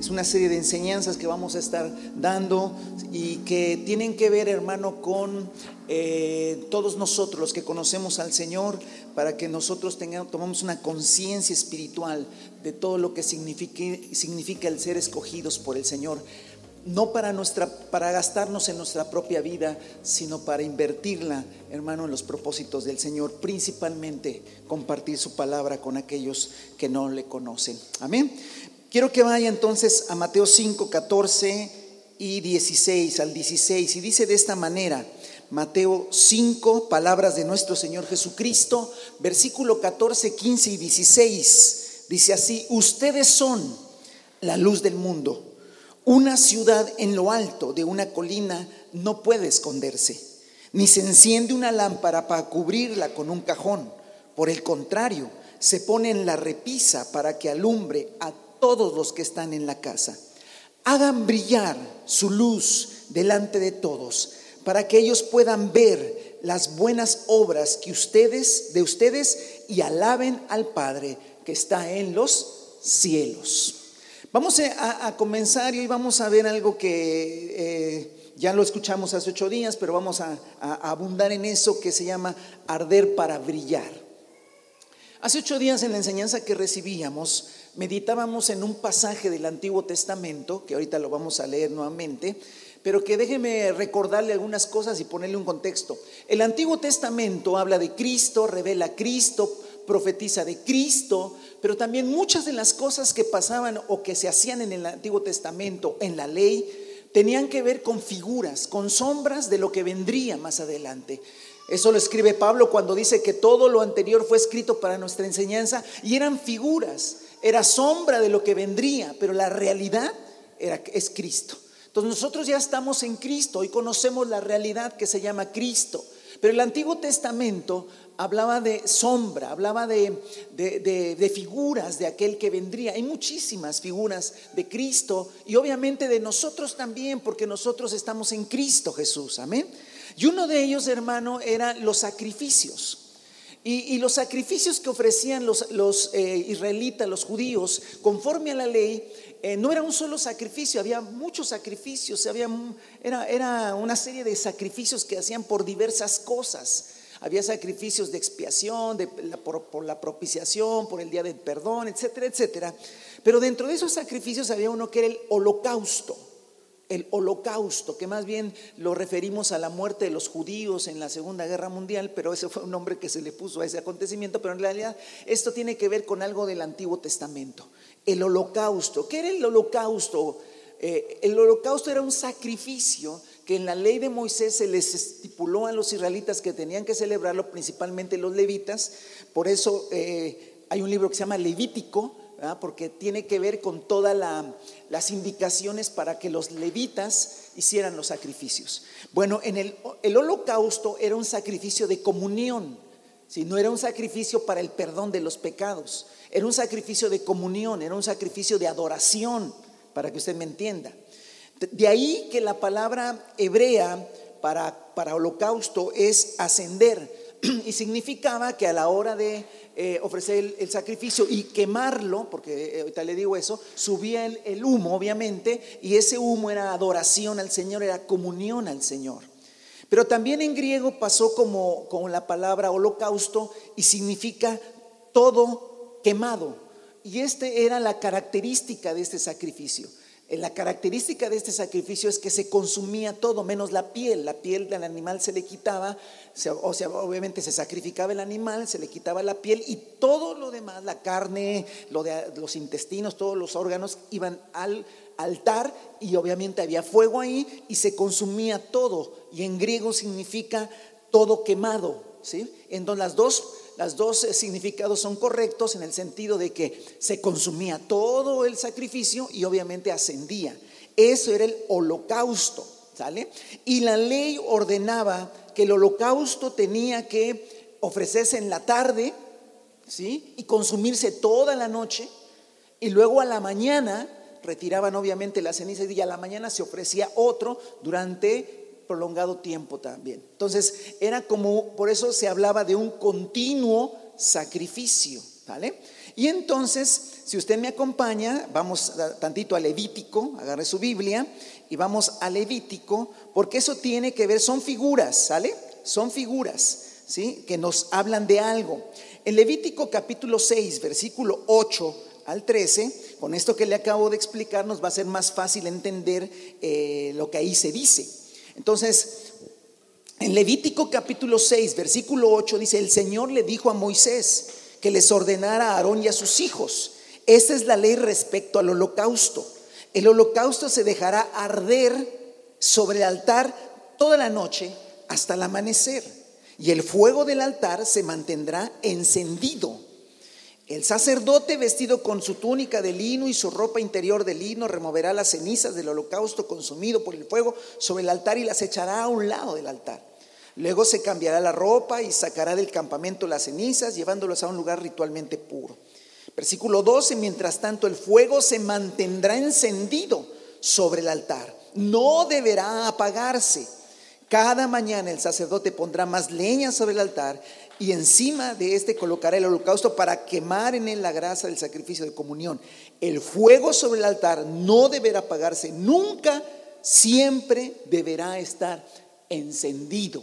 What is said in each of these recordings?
Es una serie de enseñanzas que vamos a estar dando y que tienen que ver, hermano, con eh, todos nosotros los que conocemos al Señor, para que nosotros tengamos, tomamos una conciencia espiritual de todo lo que significa el ser escogidos por el Señor no para, nuestra, para gastarnos en nuestra propia vida, sino para invertirla, hermano, en los propósitos del Señor, principalmente compartir su palabra con aquellos que no le conocen. Amén. Quiero que vaya entonces a Mateo 5, 14 y 16, al 16, y dice de esta manera, Mateo 5, palabras de nuestro Señor Jesucristo, versículo 14, 15 y 16, dice así, ustedes son la luz del mundo. Una ciudad en lo alto de una colina no puede esconderse, ni se enciende una lámpara para cubrirla con un cajón. Por el contrario, se pone en la repisa para que alumbre a todos los que están en la casa. Hagan brillar su luz delante de todos, para que ellos puedan ver las buenas obras que ustedes de ustedes y alaben al Padre que está en los cielos. Vamos a, comenzar y hoy vamos a ver algo que eh, ya lo escuchamos hace ocho días, pero vamos a, abundar en eso que se llama arder para brillar. Hace ocho días en la enseñanza que recibíamos, meditábamos en un pasaje del Antiguo Testamento, que ahorita lo vamos a leer nuevamente, pero que déjeme recordarle algunas cosas y ponerle un contexto. El Antiguo Testamento habla de Cristo, revela a Cristo, profetiza de Cristo, pero también muchas de las cosas que pasaban o que se hacían en el Antiguo Testamento, en la ley, tenían que ver con figuras, con sombras de lo que vendría más adelante. Eso lo escribe Pablo cuando dice que todo lo anterior fue escrito para nuestra enseñanza y eran figuras, era sombra de lo que vendría, pero la realidad era, es Cristo. Entonces nosotros ya estamos en Cristo y conocemos la realidad que se llama Cristo. Pero el Antiguo Testamento hablaba de sombra, hablaba de, de, figuras de aquel que vendría. Hay muchísimas figuras de Cristo y obviamente de nosotros también, porque nosotros estamos en Cristo Jesús. Amén. Y uno de ellos, hermano, eran los sacrificios. Y, los sacrificios que ofrecían los, eh, israelitas, los judíos, conforme a la ley, eh, no era un solo sacrificio, había muchos sacrificios, había, era, era una serie de sacrificios que hacían por diversas cosas. Había sacrificios de expiación, de, por, la propiciación, por el día del perdón, etcétera, etcétera. Pero dentro de esos sacrificios había uno que era el holocausto. El holocausto, que más bien lo referimos a la muerte de los judíos en la Segunda Guerra Mundial, pero ese fue un nombre que se le puso a ese acontecimiento, pero en realidad esto tiene que ver con algo del Antiguo Testamento. El holocausto, ¿qué era el holocausto? Eh, el holocausto era un sacrificio que en la ley de Moisés se les estipuló a los israelitas que tenían que celebrarlo, principalmente los levitas. Por eso eh, hay un libro que se llama Levítico, porque tiene que ver con todas las indicaciones para que los levitas hicieran los sacrificios. Bueno, en el, holocausto era un sacrificio de comunión, si no era un sacrificio para el perdón de los pecados, era un sacrificio de comunión, era un sacrificio de adoración, para que usted me entienda. De ahí que la palabra hebrea para holocausto es ascender y significaba que a la hora de eh, ofrecer el, sacrificio y quemarlo, porque eh, ahorita le digo eso, subía el, humo, obviamente, y ese humo era adoración al Señor, era comunión al Señor. Pero también en griego pasó como, como la palabra holocausto y significa todo quemado. Y esta era la característica de este sacrificio. Eh, la característica de este sacrificio es que se consumía todo, menos la piel. La piel del animal se le quitaba, o sea, obviamente se sacrificaba el animal, se le quitaba la piel y todo lo demás, la carne, los intestinos, todos los órganos iban al altar y obviamente había fuego ahí y se consumía todo. Y en griego significa todo quemado, ¿sí? Entonces las dos las dos significados son correctos en el sentido de que se consumía todo el sacrificio y obviamente ascendía. Eso era el holocausto, ¿sale? Y la ley ordenaba que el holocausto tenía que ofrecerse en la tarde, ¿sí? Y consumirse toda la noche y luego a la mañana retiraban obviamente la ceniza y a la mañana se ofrecía otro durante prolongado tiempo también. Entonces, era como, por eso se hablaba de un continuo sacrificio, ¿vale? Y entonces, si usted me acompaña, vamos tantito a Levítico, agarre su Biblia y vamos a Levítico, porque eso tiene que ver, son figuras, ¿sale? Son figuras, ¿sí? Que nos hablan de algo. En Levítico capítulo 6, versículo 8 al 13, con esto que le acabo de explicar, nos va a ser más fácil entender eh, lo que ahí se dice. Entonces, en Levítico capítulo 6, versículo 8 dice, el Señor le dijo a Moisés que les ordenara a Aarón y a sus hijos. Esta es la ley respecto al holocausto. El holocausto se dejará arder sobre el altar toda la noche hasta el amanecer, y el fuego del altar se mantendrá encendido. El sacerdote vestido con su túnica de lino y su ropa interior de lino removerá las cenizas del holocausto consumido por el fuego sobre el altar y las echará a un lado del altar. Luego se cambiará la ropa y sacará del campamento las cenizas, llevándolas a un lugar ritualmente puro. Versículo 12, mientras tanto el fuego se mantendrá encendido sobre el altar, no deberá apagarse. Cada mañana el sacerdote pondrá más leña sobre el altar y encima de este colocará el holocausto para quemar en él la grasa del sacrificio de comunión. El fuego sobre el altar no deberá apagarse nunca, siempre deberá estar encendido.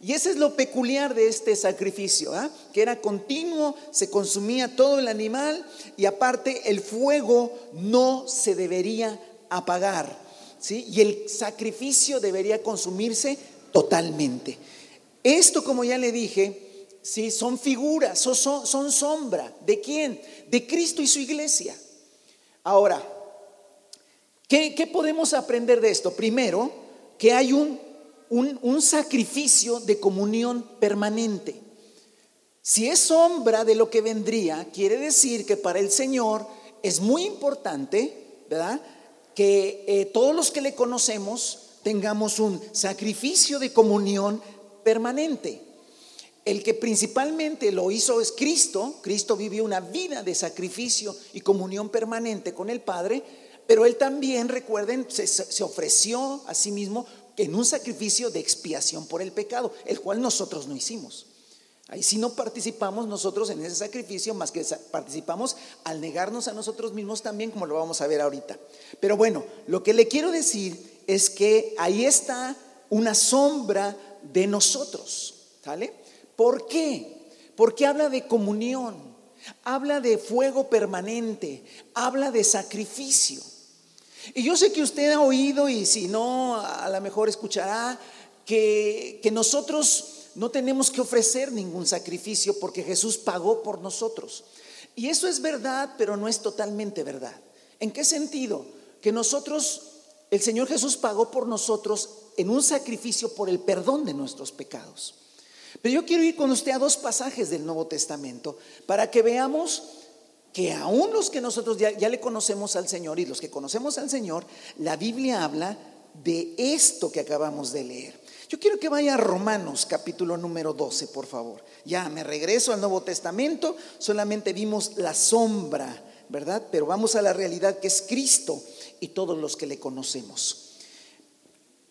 Y ese es lo peculiar de este sacrificio, que era continuo, se consumía todo el animal y aparte el fuego no se debería apagar, ¿sí? y el sacrificio debería consumirse totalmente. Esto, como ya le dije, ¿sí? son figuras, son, son sombra. ¿De quién? De Cristo y su iglesia. Ahora, ¿qué, ¿qué podemos aprender de esto? Primero, que hay un un, sacrificio de comunión permanente. Si es sombra de lo que vendría, quiere decir que para el Señor es muy importante, ¿verdad? Que eh, todos los que le conocemos tengamos un sacrificio de comunión permanente. El que principalmente lo hizo es Cristo. Cristo vivió una vida de sacrificio y comunión permanente con el Padre, pero él también, recuerden, se, ofreció a sí mismo en un sacrificio de expiación por el pecado, el cual nosotros no hicimos. Ahí sí no participamos nosotros en ese sacrificio, más que participamos al negarnos a nosotros mismos también, como lo vamos a ver ahorita. Pero bueno, lo que le quiero decir es que ahí está una sombra de nosotros, ¿sale? ¿Por qué? Porque habla de comunión, habla de fuego permanente, habla de sacrificio. Y yo sé que usted ha oído y si no, a lo mejor escuchará que, que nosotros no tenemos que ofrecer ningún sacrificio porque Jesús pagó por nosotros. Y eso es verdad, pero no es totalmente verdad. ¿En qué sentido? Que nosotros, el Señor Jesús pagó por nosotros en un sacrificio por el perdón de nuestros pecados. Pero yo quiero ir con usted a dos pasajes del Nuevo Testamento para que veamos que aún los que nosotros ya, le conocemos al Señor y los que conocemos al Señor, la Biblia habla de esto que acabamos de leer. Yo quiero que vaya a Romanos capítulo número 12, por favor. Ya me regreso al Nuevo Testamento, solamente vimos la sombra, ¿verdad? Pero vamos a la realidad que es Cristo y todos los que le conocemos.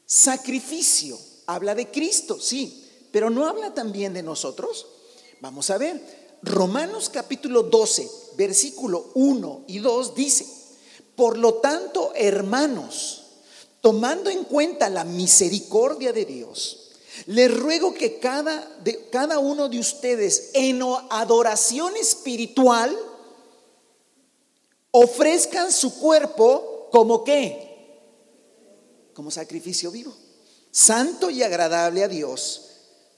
Sacrificio, habla de Cristo, sí, pero no habla también de nosotros. Vamos a ver, Romanos capítulo 12, versículo 1 y 2 dice, por lo tanto, hermanos, tomando en cuenta la misericordia de Dios, les ruego que cada, de, cada uno de ustedes en adoración espiritual ofrezcan su cuerpo como qué? Como sacrificio vivo, santo y agradable a Dios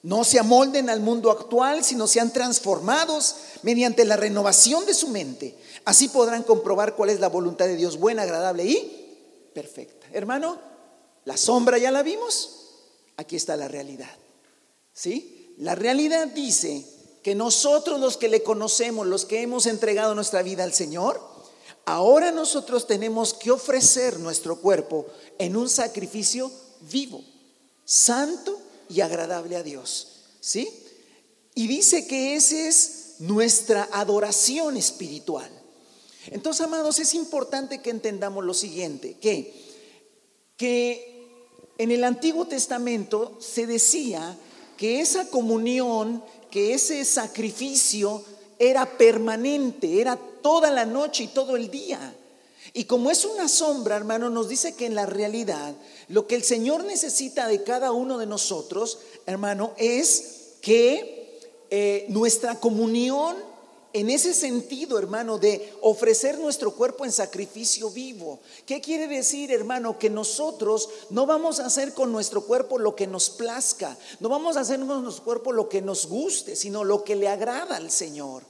no se amolden al mundo actual, sino sean transformados mediante la renovación de su mente. Así podrán comprobar cuál es la voluntad de Dios buena, agradable y perfecta. Hermano, la sombra ya la vimos. Aquí está la realidad. ¿Sí? La realidad dice que nosotros los que le conocemos, los que hemos entregado nuestra vida al Señor, ahora nosotros tenemos que ofrecer nuestro cuerpo en un sacrificio vivo, santo y agradable a Dios. ¿Sí? Y dice que esa es nuestra adoración espiritual. Entonces, amados, es importante que entendamos lo siguiente, que, que en el Antiguo Testamento se decía que esa comunión, que ese sacrificio era permanente, era toda la noche y todo el día. Y como es una sombra, hermano, nos dice que en la realidad lo que el Señor necesita de cada uno de nosotros, hermano, es que eh, nuestra comunión en ese sentido, hermano, de ofrecer nuestro cuerpo en sacrificio vivo. ¿Qué quiere decir, hermano? Que nosotros no vamos a hacer con nuestro cuerpo lo que nos plazca, no vamos a hacer con nuestro cuerpo lo que nos guste, sino lo que le agrada al Señor.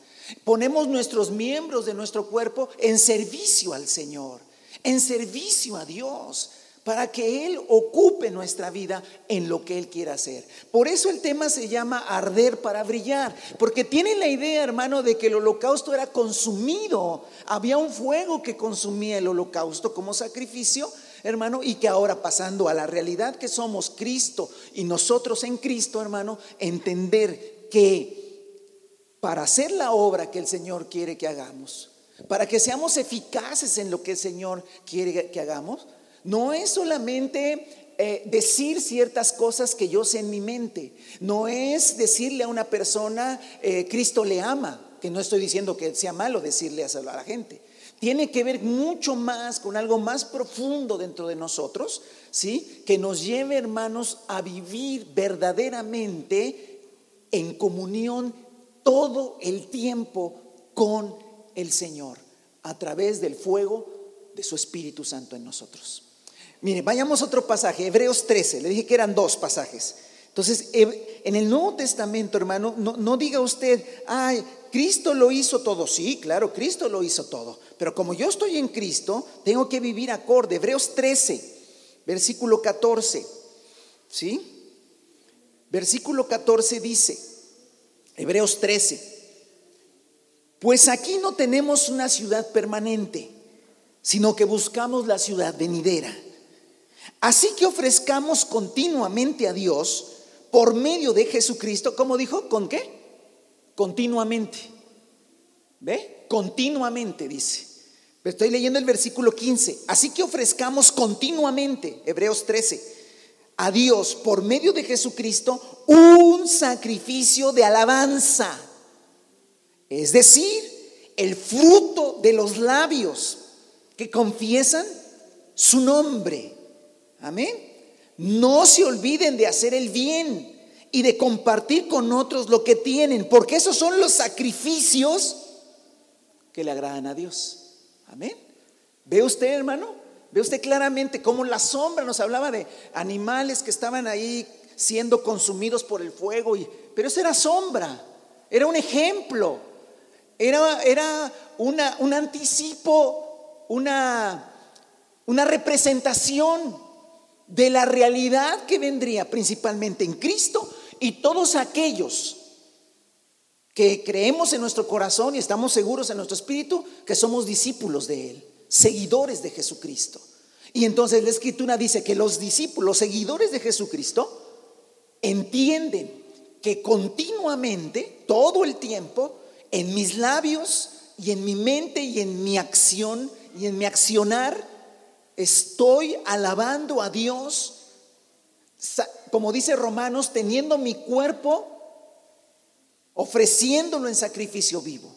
Ponemos nuestros miembros de nuestro cuerpo en servicio al Señor, en servicio a Dios para que Él ocupe nuestra vida en lo que Él quiera hacer. Por eso el tema se llama arder para brillar, porque tiene la idea, hermano, de que el holocausto era consumido, había un fuego que consumía el holocausto como sacrificio, hermano, y que ahora pasando a la realidad que somos Cristo y nosotros en Cristo, hermano, entender que para hacer la obra que el Señor quiere que hagamos, para que seamos eficaces en lo que el Señor quiere que hagamos, no es solamente eh, decir ciertas cosas que yo sé en mi mente. No es decirle a una persona, eh, Cristo le ama, que no estoy diciendo que sea malo decirle a la gente. Tiene que ver mucho más con algo más profundo dentro de nosotros, ¿sí? Que nos lleve, hermanos, a vivir verdaderamente en comunión todo el tiempo con el Señor, a través del fuego de su Espíritu Santo en nosotros. Mire, vayamos a otro pasaje, Hebreos 13, le dije que eran dos pasajes. Entonces, en el Nuevo Testamento, hermano, no, diga usted, ay, Cristo lo hizo todo. Sí, claro, Cristo lo hizo todo. Pero como yo estoy en Cristo, tengo que vivir acorde. Hebreos 13, versículo 14. ¿Sí? Versículo 14 dice, Hebreos 13, pues aquí no tenemos una ciudad permanente, sino que buscamos la ciudad venidera. Así que ofrezcamos continuamente a Dios por medio de Jesucristo, como dijo, ¿con qué? Continuamente. ¿Ve? Continuamente dice. estoy leyendo el versículo 15. Así que ofrezcamos continuamente, Hebreos 13, a Dios por medio de Jesucristo un sacrificio de alabanza. Es decir, el fruto de los labios que confiesan su nombre. Amén. No se olviden de hacer el bien y de compartir con otros lo que tienen, porque esos son los sacrificios que le agradan a Dios. Amén. ¿Ve usted, hermano? ¿Ve usted claramente cómo la sombra nos hablaba de animales que estaban ahí siendo consumidos por el fuego? Y, pero eso era sombra, era un ejemplo, era, era una, un anticipo, una, una representación de la realidad que vendría principalmente en Cristo y todos aquellos que creemos en nuestro corazón y estamos seguros en nuestro espíritu que somos discípulos de Él, seguidores de Jesucristo. Y entonces la escritura dice que los discípulos, seguidores de Jesucristo, entienden que continuamente, todo el tiempo, en mis labios y en mi mente y en mi acción y en mi accionar, estoy alabando a Dios, como dice Romanos, teniendo mi cuerpo, ofreciéndolo en sacrificio vivo.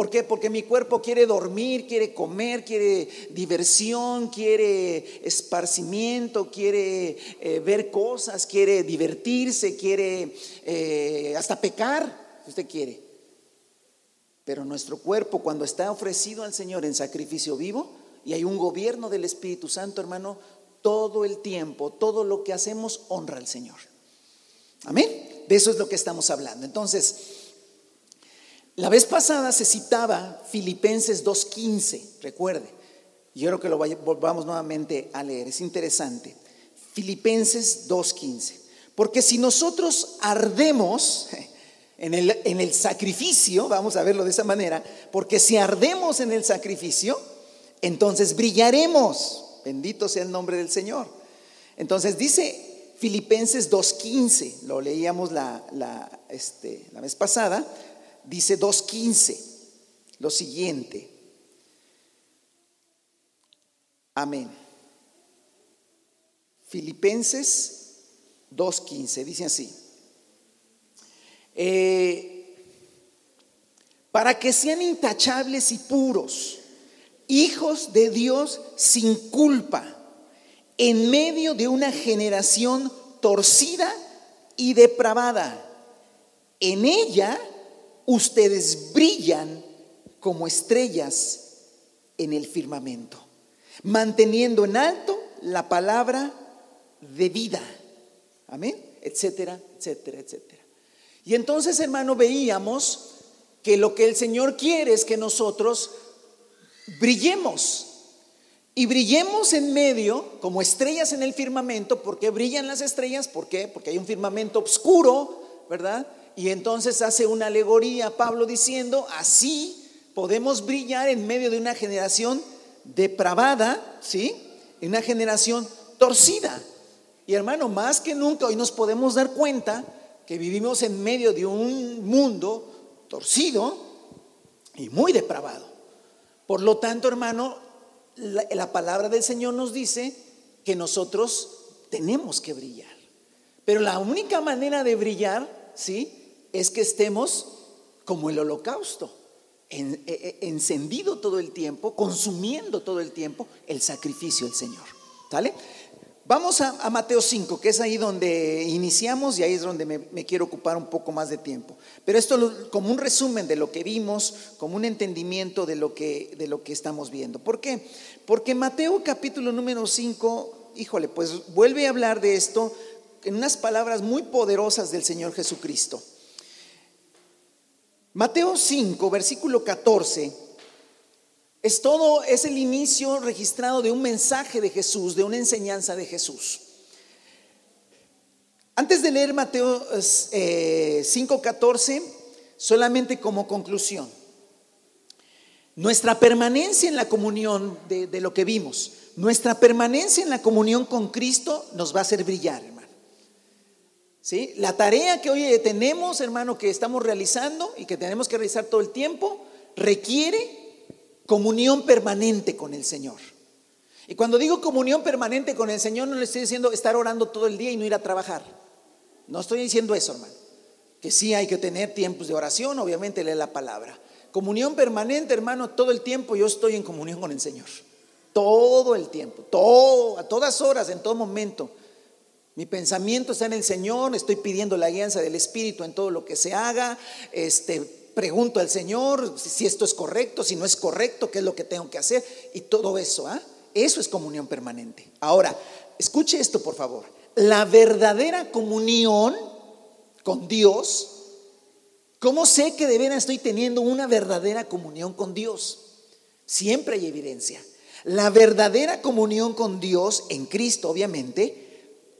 ¿Por qué? Porque mi cuerpo quiere dormir, quiere comer, quiere diversión, quiere esparcimiento, quiere eh, ver cosas, quiere divertirse, quiere eh, hasta pecar, si usted quiere. Pero nuestro cuerpo, cuando está ofrecido al Señor en sacrificio vivo, y hay un gobierno del Espíritu Santo, hermano, todo el tiempo, todo lo que hacemos honra al Señor. Amén. De eso es lo que estamos hablando. Entonces, la vez pasada se citaba Filipenses 2.15, recuerde. Yo creo que lo volvamos nuevamente a leer, es interesante. Filipenses 2.15. Porque si nosotros ardemos en el, en el sacrificio, vamos a verlo de esa manera, porque si ardemos en el sacrificio, entonces brillaremos. Bendito sea el nombre del Señor. Entonces dice Filipenses 2.15, lo leíamos la, la, este, la vez pasada, dice 2.15, lo siguiente. Amén. Filipenses 2.15, dice así. Eh, para que sean intachables y puros, hijos de Dios sin culpa, en medio de una generación torcida y depravada. En ella ustedes brillan como estrellas en el firmamento, manteniendo en alto la palabra de vida. Amén, etcétera, etcétera, etcétera. Y entonces, hermano, veíamos que lo que el Señor quiere es que nosotros brillemos. Y brillemos en medio, como estrellas en el firmamento. ¿Por qué brillan las estrellas? ¿Por qué? Porque hay un firmamento oscuro, ¿verdad? Y entonces hace una alegoría Pablo diciendo, así podemos brillar en medio de una generación depravada, ¿sí? Una generación torcida. Y hermano, más que nunca hoy nos podemos dar cuenta que vivimos en medio de un mundo torcido y muy depravado. Por lo tanto, hermano, la, palabra del Señor nos dice que nosotros tenemos que brillar. Pero la única manera de brillar, ¿sí? Es que estemos como el holocausto, e, e, encendido todo el tiempo, consumiendo todo el tiempo el sacrificio del Señor. ¿Sale? Vamos a, Mateo 5, que es ahí donde iniciamos y ahí es donde me, quiero ocupar un poco más de tiempo. Pero esto como un resumen de lo que vimos, como un entendimiento de lo que, de lo que estamos viendo. ¿Por qué? Porque Mateo capítulo número 5, híjole, pues vuelve a hablar de esto en unas palabras muy poderosas del Señor Jesucristo. Mateo 5, versículo 14 es todo, es el inicio registrado de un mensaje de Jesús, de una enseñanza de Jesús. Antes de leer Mateo 5:14, eh, solamente como conclusión, nuestra permanencia en la comunión de, de, lo que vimos, nuestra permanencia en la comunión con Cristo nos va a hacer brillar. ¿Sí? La tarea que hoy tenemos, hermano, que estamos realizando y que tenemos que realizar todo el tiempo, requiere comunión permanente con el Señor. Y cuando digo comunión permanente con el Señor, no le estoy diciendo estar orando todo el día y no ir a trabajar. No estoy diciendo eso, hermano. Que sí hay que tener tiempos de oración, obviamente leer la palabra. Comunión permanente, hermano, todo el tiempo yo estoy en comunión con el Señor. Todo el tiempo, a todas horas, en todo momento. Mi pensamiento está en el Señor, estoy pidiendo la guianza del Espíritu en todo lo que se haga, este, pregunto al Señor si esto es correcto, si no es correcto, qué es lo que tengo que hacer y todo eso. ¿ah? Eso es comunión permanente. Ahora, escuche esto por favor. La verdadera comunión con Dios, ¿cómo sé que de veras estoy teniendo una verdadera comunión con Dios? Siempre hay evidencia. La verdadera comunión con Dios en Cristo, obviamente,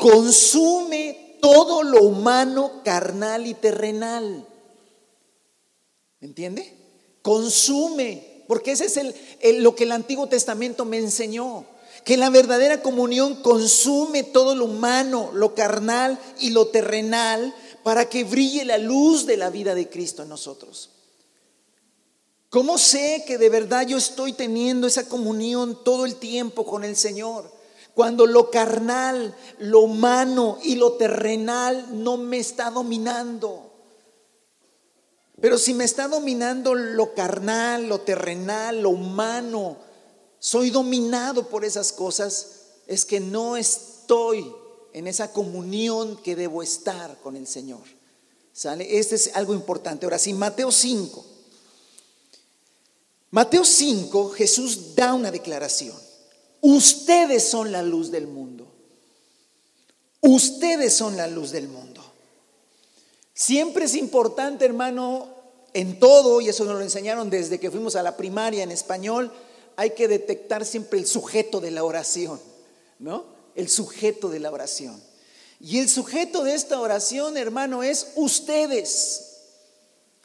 consume todo lo humano, carnal y terrenal. ¿Me entiende? Consume, porque ese es el, lo que el Antiguo Testamento me enseñó. Que la verdadera comunión consume todo lo humano, lo carnal y lo terrenal para que brille la luz de la vida de Cristo en nosotros. ¿Cómo sé que de verdad yo estoy teniendo esa comunión todo el tiempo con el Señor? Cuando lo carnal, lo humano y lo terrenal no me está dominando. Pero si me está dominando lo carnal, lo terrenal, lo humano, soy dominado por esas cosas, es que no estoy en esa comunión que debo estar con el Señor. ¿Sale? Este es algo importante. Ahora sí, Mateo 5. Mateo 5, Jesús da una declaración. Ustedes son la luz del mundo. Ustedes son la luz del mundo. Siempre es importante, hermano, en todo, y eso nos lo enseñaron desde que fuimos a la primaria en español, hay que detectar siempre el sujeto de la oración, ¿no? El sujeto de la oración. Y el sujeto de esta oración, hermano, es ustedes.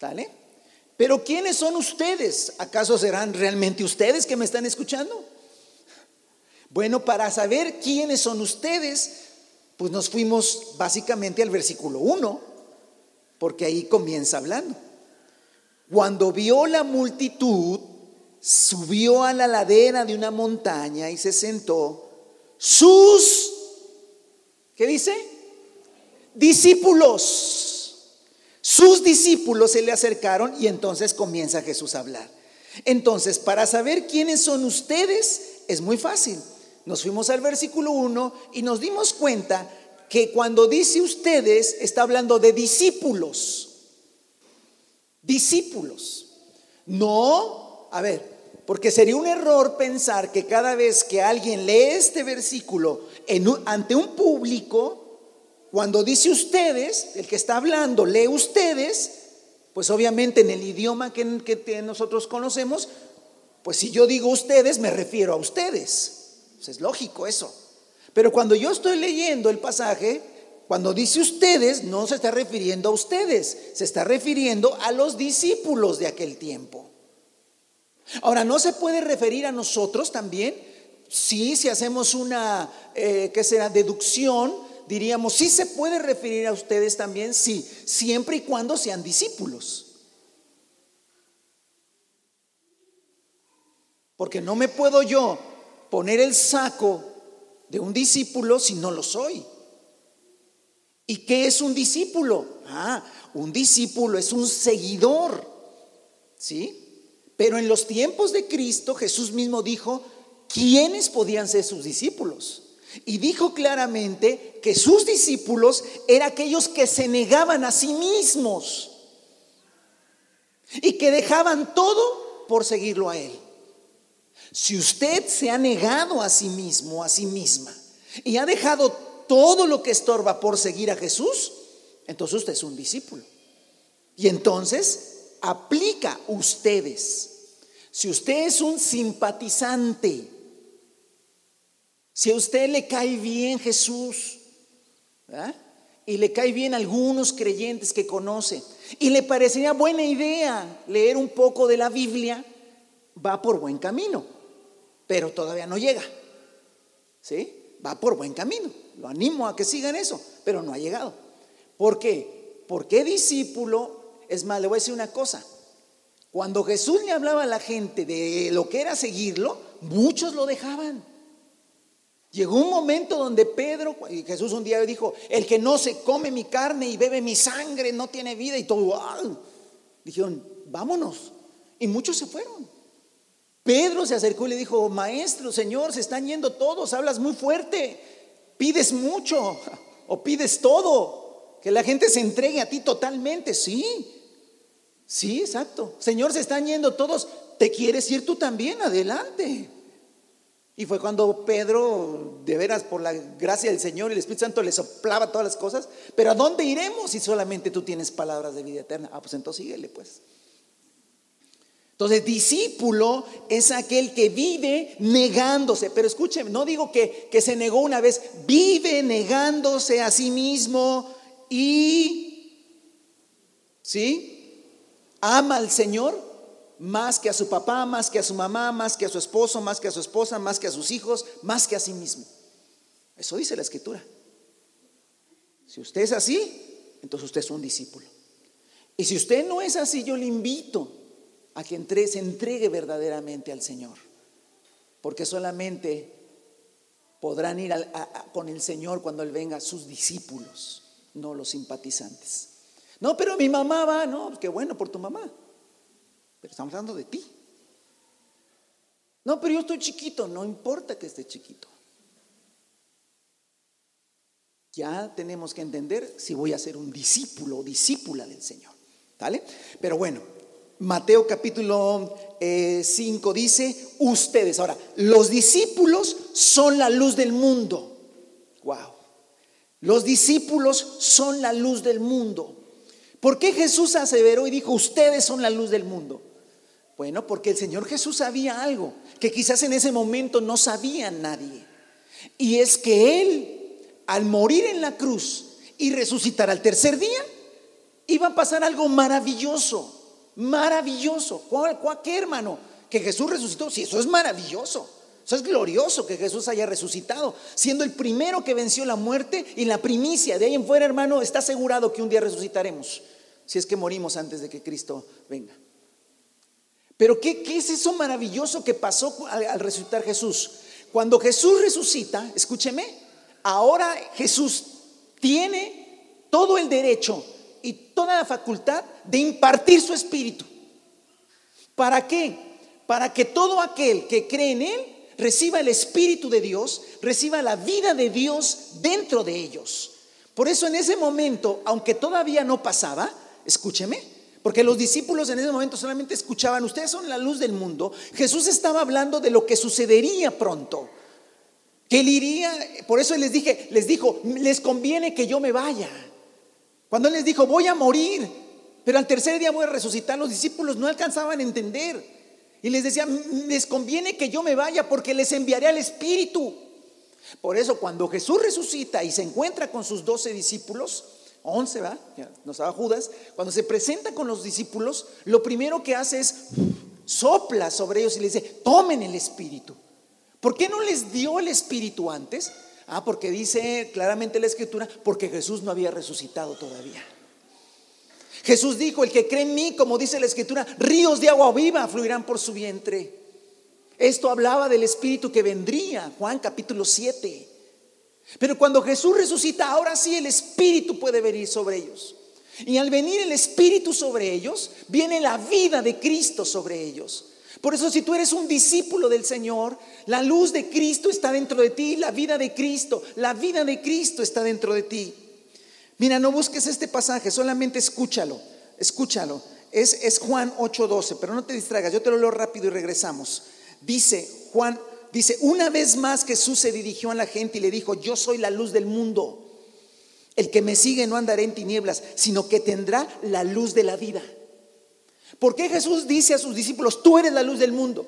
¿Vale? Pero ¿quiénes son ustedes? ¿Acaso serán realmente ustedes que me están escuchando? Bueno, para saber quiénes son ustedes, pues nos fuimos básicamente al versículo 1 porque ahí comienza hablando. Cuando vio la multitud, subió a la ladera de una montaña y se sentó. Sus, ¿qué dice? Discípulos. sus discípulos se le acercaron y entonces comienza Jesús a hablar. Entonces, para saber quiénes son ustedes, es muy fácil. Nos fuimos al versículo 1 y nos dimos cuenta que cuando dice ustedes, está hablando de discípulos. Discípulos. No, a ver, porque sería un error pensar que cada vez que alguien lee este versículo ante un público, cuando dice ustedes, el que está hablando lee ustedes, pues obviamente en el idioma que, que nosotros conocemos, pues si yo digo ustedes, me refiero a ustedes. Pues es lógico eso. Pero cuando yo estoy leyendo el pasaje, cuando dice ustedes, no se está refiriendo a ustedes, se está refiriendo a los discípulos de aquel tiempo. Ahora, ¿no se puede referir a nosotros también? Sí, si hacemos una, eh, ¿qué será?, deducción, diríamos, sí se puede referir a ustedes también, sí, siempre y cuando sean discípulos. Porque no me puedo yo poner el saco de un discípulo si no lo soy. ¿Y qué es un discípulo? Ah, un discípulo es un seguidor. ¿Sí? Pero en los tiempos de Cristo Jesús mismo dijo, ¿quiénes podían ser sus discípulos? Y dijo claramente que sus discípulos eran aquellos que se negaban a sí mismos y que dejaban todo por seguirlo a Él. Si usted se ha negado a sí mismo, a sí misma, y ha dejado todo lo que estorba por seguir a Jesús, entonces usted es un discípulo. Y entonces aplica ustedes. Si usted es un simpatizante, si a usted le cae bien Jesús, y le cae bien algunos creyentes que conoce, y le parecería buena idea leer un poco de la Biblia, va por buen camino pero todavía no llega. ¿Sí? Va por buen camino. Lo animo a que sigan eso, pero no ha llegado. ¿Por qué? Porque discípulo, es más, le voy a decir una cosa. Cuando Jesús le hablaba a la gente de lo que era seguirlo, muchos lo dejaban. Llegó un momento donde Pedro, y Jesús un día dijo, el que no se come mi carne y bebe mi sangre no tiene vida y todo. Dijeron, vámonos. Y muchos se fueron. Pedro se acercó y le dijo, maestro, Señor, se están yendo todos, hablas muy fuerte, pides mucho o pides todo, que la gente se entregue a ti totalmente, sí, sí, exacto. Señor, se están yendo todos, ¿te quieres ir tú también? Adelante. Y fue cuando Pedro, de veras, por la gracia del Señor, el Espíritu Santo le soplaba todas las cosas, pero ¿a dónde iremos si solamente tú tienes palabras de vida eterna? Ah, pues entonces síguele, pues. Entonces, discípulo es aquel que vive negándose. Pero escuchen, no digo que, que, se negó una vez, vive negándose a sí mismo y, ¿sí? Ama al Señor más que a su papá, más que a su mamá, más que a su esposo, más que a su esposa, más que a sus hijos, más que a sí mismo. Eso dice la escritura. Si usted es así, entonces usted es un discípulo. Y si usted no es así, yo le invito a que entre, se entregue verdaderamente al Señor. Porque solamente podrán ir con el Señor cuando Él venga sus discípulos, no los simpatizantes. No, pero mi mamá va, no, pues qué bueno por tu mamá. Pero estamos hablando de ti. No, pero yo estoy chiquito, no importa que esté chiquito. Ya tenemos que entender si voy a ser un discípulo o discípula del Señor. ¿Vale? Pero bueno, Mateo capítulo 5 eh, dice, ustedes, ahora, los discípulos son la luz del mundo. Wow. Los discípulos son la luz del mundo. ¿Por qué Jesús aseveró y dijo, ustedes son la luz del mundo? Bueno, porque el Señor Jesús sabía algo que quizás en ese momento no sabía nadie. Y es que Él, al morir en la cruz y resucitar al tercer día, iba a pasar algo maravilloso. Maravilloso. ¿Cuál, qué hermano? Que Jesús resucitó. Sí, eso es maravilloso. Eso es glorioso que Jesús haya resucitado, siendo el primero que venció la muerte y la primicia. De ahí en fuera, hermano, está asegurado que un día resucitaremos, si es que morimos antes de que Cristo venga. Pero ¿qué, es eso maravilloso que pasó al, al resucitar Jesús? Cuando Jesús resucita, escúcheme, ahora Jesús tiene todo el derecho toda la facultad de impartir su espíritu. ¿Para qué? Para que todo aquel que cree en Él reciba el espíritu de Dios, reciba la vida de Dios dentro de ellos. Por eso en ese momento, aunque todavía no pasaba, escúcheme, porque los discípulos en ese momento solamente escuchaban, ustedes son la luz del mundo, Jesús estaba hablando de lo que sucedería pronto. Que él iría, por eso les dije, les dijo, les conviene que yo me vaya. Cuando él les dijo, voy a morir, pero al tercer día voy a resucitar, los discípulos no alcanzaban a entender. Y les decía, les conviene que yo me vaya porque les enviaré al Espíritu. Por eso cuando Jesús resucita y se encuentra con sus doce discípulos, once, ¿va? No estaba Judas, cuando se presenta con los discípulos, lo primero que hace es sopla sobre ellos y les dice, tomen el Espíritu. ¿Por qué no les dio el Espíritu antes? Ah, porque dice claramente la Escritura, porque Jesús no había resucitado todavía. Jesús dijo, el que cree en mí, como dice la Escritura, ríos de agua viva fluirán por su vientre. Esto hablaba del Espíritu que vendría, Juan capítulo 7. Pero cuando Jesús resucita, ahora sí el Espíritu puede venir sobre ellos. Y al venir el Espíritu sobre ellos, viene la vida de Cristo sobre ellos. Por eso si tú eres un discípulo del Señor, la luz de Cristo está dentro de ti, la vida de Cristo, la vida de Cristo está dentro de ti. Mira, no busques este pasaje, solamente escúchalo, escúchalo. Es, es Juan 8:12, pero no te distraigas, yo te lo leo rápido y regresamos. Dice Juan, dice, una vez más Jesús se dirigió a la gente y le dijo, yo soy la luz del mundo. El que me sigue no andará en tinieblas, sino que tendrá la luz de la vida. ¿Por qué Jesús dice a sus discípulos, tú eres la luz del mundo?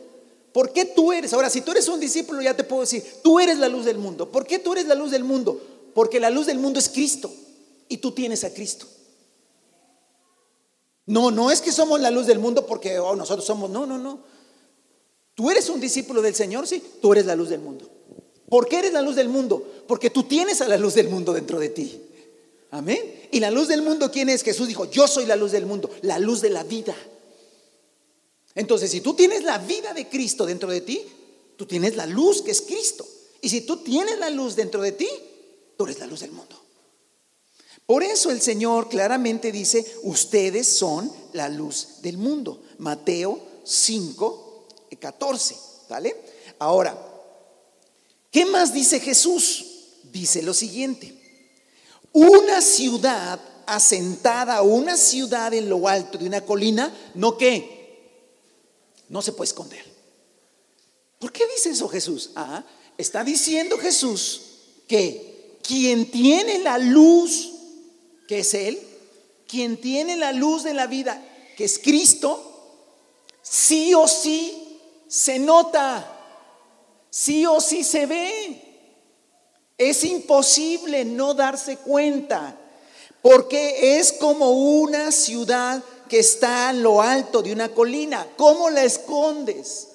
¿Por qué tú eres? Ahora, si tú eres un discípulo, ya te puedo decir, tú eres la luz del mundo. ¿Por qué tú eres la luz del mundo? Porque la luz del mundo es Cristo y tú tienes a Cristo. No, no es que somos la luz del mundo porque oh, nosotros somos, no, no, no. Tú eres un discípulo del Señor, sí, tú eres la luz del mundo. ¿Por qué eres la luz del mundo? Porque tú tienes a la luz del mundo dentro de ti. Amén. Y la luz del mundo, ¿quién es? Jesús dijo, yo soy la luz del mundo, la luz de la vida. Entonces, si tú tienes la vida de Cristo dentro de ti, tú tienes la luz que es Cristo. Y si tú tienes la luz dentro de ti, tú eres la luz del mundo. Por eso el Señor claramente dice, ustedes son la luz del mundo. Mateo 5, 14, ¿vale? Ahora, ¿qué más dice Jesús? Dice lo siguiente, una ciudad asentada, una ciudad en lo alto de una colina, ¿no qué? No se puede esconder. ¿Por qué dice eso Jesús? Ah, está diciendo Jesús que quien tiene la luz que es Él, quien tiene la luz de la vida, que es Cristo, sí o sí se nota, sí o sí se ve. Es imposible no darse cuenta, porque es como una ciudad que está en lo alto de una colina. ¿Cómo la escondes?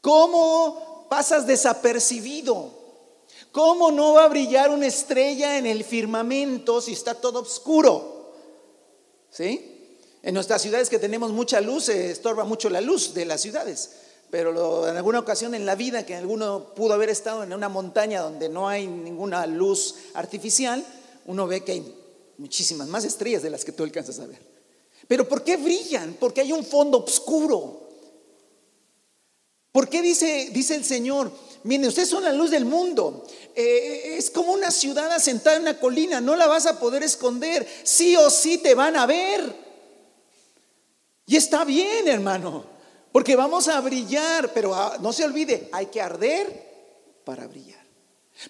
¿Cómo pasas desapercibido? ¿Cómo no va a brillar una estrella en el firmamento si está todo oscuro? ¿Sí? En nuestras ciudades que tenemos mucha luz, se estorba mucho la luz de las ciudades. Pero en alguna ocasión en la vida que alguno pudo haber estado en una montaña donde no hay ninguna luz artificial, uno ve que hay muchísimas más estrellas de las que tú alcanzas a ver. Pero ¿por qué brillan? Porque hay un fondo oscuro. ¿Por qué dice, dice el Señor? Miren, ustedes son la luz del mundo. Eh, es como una ciudad asentada en una colina, no la vas a poder esconder. Sí o sí te van a ver. Y está bien, hermano, porque vamos a brillar, pero ah, no se olvide, hay que arder para brillar.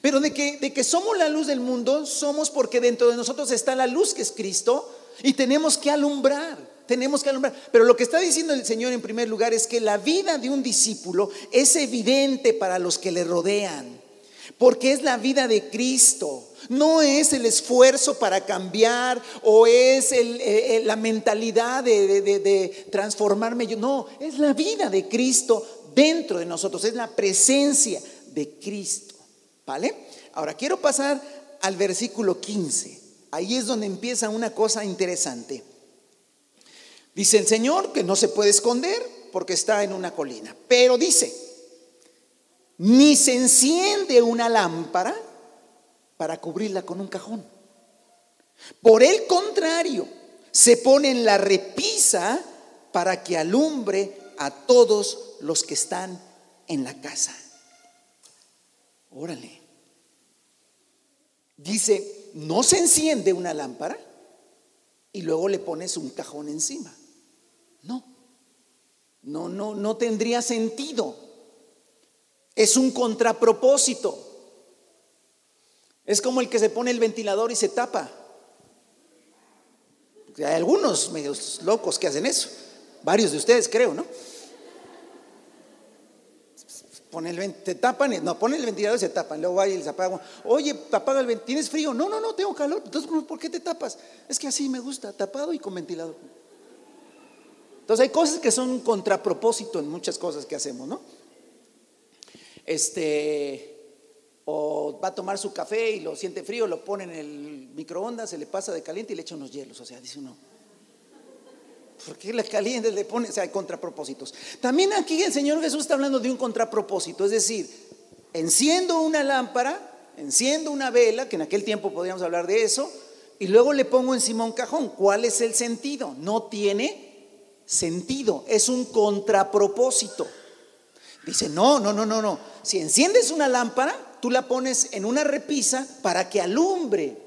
Pero de que, de que somos la luz del mundo, somos porque dentro de nosotros está la luz que es Cristo y tenemos que alumbrar tenemos que alumbrar. Pero lo que está diciendo el Señor en primer lugar es que la vida de un discípulo es evidente para los que le rodean, porque es la vida de Cristo. No es el esfuerzo para cambiar o es eh, eh, la mentalidad de, de transformarme yo. No, es la vida de Cristo dentro de nosotros, es la presencia de Cristo. ¿Vale? Ahora quiero pasar al versículo 15. Ahí es donde empieza una cosa interesante. Dice el Señor que no se puede esconder porque está en una colina. Pero dice, ni se enciende una lámpara para cubrirla con un cajón. Por el contrario, se pone en la repisa para que alumbre a todos los que están en la casa. Órale. Dice, no se enciende una lámpara y luego le pones un cajón encima. No. No, no, no tendría sentido. Es un contrapropósito. Es como el que se pone el ventilador y se tapa. Hay algunos medios locos que hacen eso. Varios de ustedes, creo, ¿no? Pone el, te tapan, no, ponen el ventilador y se tapan, luego va y se apaga. Oye, apaga el ventilador, ¿tienes frío? No, no, no, tengo calor. Entonces, ¿por qué te tapas? Es que así me gusta, tapado y con ventilador. Entonces hay cosas que son contrapropósito en muchas cosas que hacemos, ¿no? Este, o va a tomar su café y lo siente frío, lo pone en el microondas, se le pasa de caliente y le echa unos hielos. O sea, dice uno, ¿por qué le caliente le pone? O sea, hay contrapropósitos. También aquí el Señor Jesús está hablando de un contrapropósito, es decir, enciendo una lámpara, enciendo una vela, que en aquel tiempo podríamos hablar de eso, y luego le pongo encima un cajón. ¿Cuál es el sentido? No tiene sentido, es un contrapropósito. Dice, no, no, no, no, no. Si enciendes una lámpara, tú la pones en una repisa para que alumbre.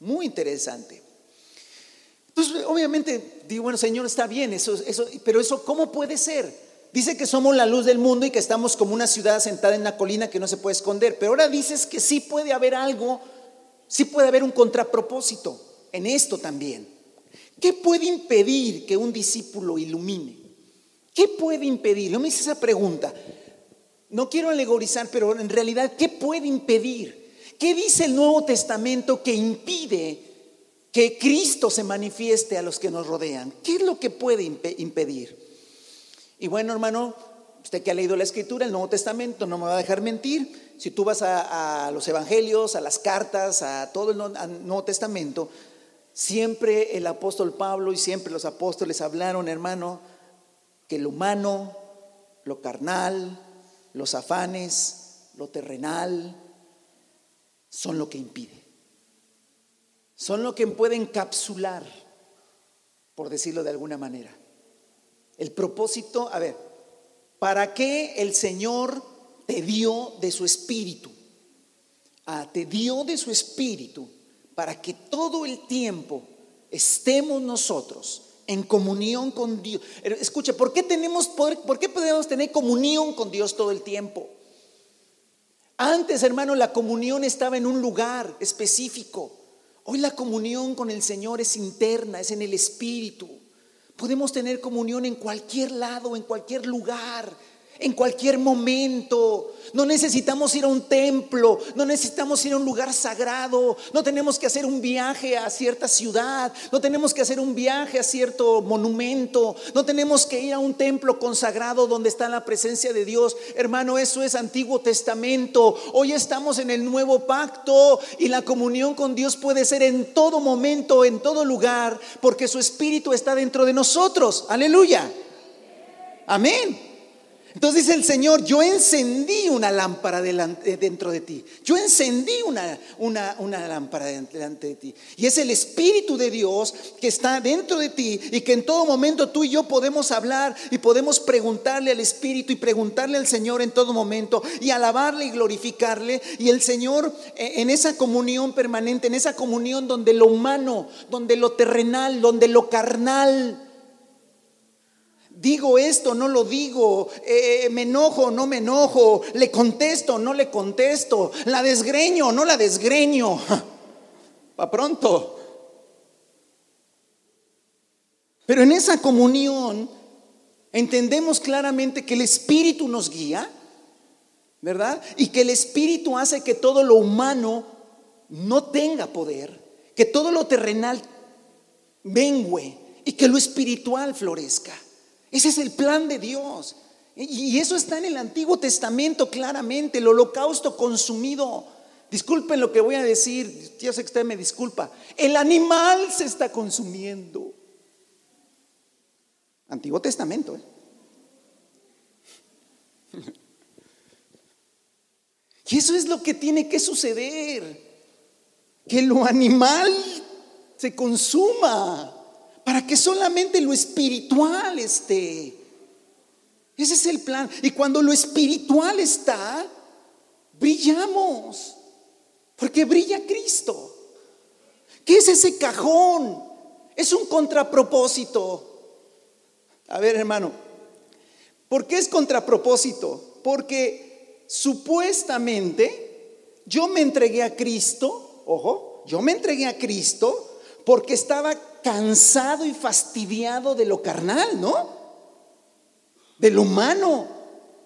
Muy interesante. Entonces, obviamente, digo, bueno, Señor, está bien, eso, eso, pero eso, ¿cómo puede ser? Dice que somos la luz del mundo y que estamos como una ciudad sentada en una colina que no se puede esconder, pero ahora dices que sí puede haber algo, sí puede haber un contrapropósito en esto también. ¿Qué puede impedir que un discípulo ilumine? ¿Qué puede impedir? Yo me hice esa pregunta. No quiero alegorizar, pero en realidad, ¿qué puede impedir? ¿Qué dice el Nuevo Testamento que impide que Cristo se manifieste a los que nos rodean? ¿Qué es lo que puede impedir? Y bueno, hermano, usted que ha leído la Escritura, el Nuevo Testamento, no me va a dejar mentir. Si tú vas a, los Evangelios, a las cartas, a todo el Nuevo Testamento, Siempre el apóstol Pablo y siempre los apóstoles hablaron, hermano, que lo humano, lo carnal, los afanes, lo terrenal, son lo que impide. Son lo que puede encapsular, por decirlo de alguna manera. El propósito, a ver, ¿para qué el Señor te dio de su espíritu? Ah, te dio de su espíritu para que todo el tiempo estemos nosotros en comunión con Dios. Escuche, ¿por qué tenemos poder, por qué podemos tener comunión con Dios todo el tiempo? Antes, hermano, la comunión estaba en un lugar específico. Hoy la comunión con el Señor es interna, es en el Espíritu. Podemos tener comunión en cualquier lado, en cualquier lugar en cualquier momento. No necesitamos ir a un templo, no necesitamos ir a un lugar sagrado, no tenemos que hacer un viaje a cierta ciudad, no tenemos que hacer un viaje a cierto monumento, no tenemos que ir a un templo consagrado donde está la presencia de Dios. Hermano, eso es Antiguo Testamento. Hoy estamos en el nuevo pacto y la comunión con Dios puede ser en todo momento, en todo lugar, porque su Espíritu está dentro de nosotros. Aleluya. Amén. Entonces dice el Señor, yo encendí una lámpara delante, dentro de ti. Yo encendí una, una, una lámpara delante de ti. Y es el Espíritu de Dios que está dentro de ti y que en todo momento tú y yo podemos hablar y podemos preguntarle al Espíritu y preguntarle al Señor en todo momento y alabarle y glorificarle. Y el Señor eh, en esa comunión permanente, en esa comunión donde lo humano, donde lo terrenal, donde lo carnal, digo esto, no lo digo, eh, me enojo, no me enojo, le contesto, no le contesto, la desgreño, no la desgreño. Pa' pronto. Pero en esa comunión entendemos claramente que el Espíritu nos guía, ¿verdad? Y que el Espíritu hace que todo lo humano no tenga poder, que todo lo terrenal mengue y que lo espiritual florezca. Ese es el plan de Dios. Y eso está en el Antiguo Testamento claramente, el holocausto consumido. Disculpen lo que voy a decir, yo sé que usted me disculpa. El animal se está consumiendo. Antiguo Testamento. ¿eh? Y eso es lo que tiene que suceder. que lo animal se consuma, para que solamente lo espiritual esté. Ese es el plan. Y cuando lo espiritual está, brillamos, porque brilla Cristo. ¿Qué es ese cajón? Es un contrapropósito. A ver, hermano, ¿por qué es contrapropósito? Porque supuestamente yo me entregué a Cristo, ojo, yo me entregué a Cristo porque estaba cansado y fastidiado de lo carnal, ¿no? De lo humano,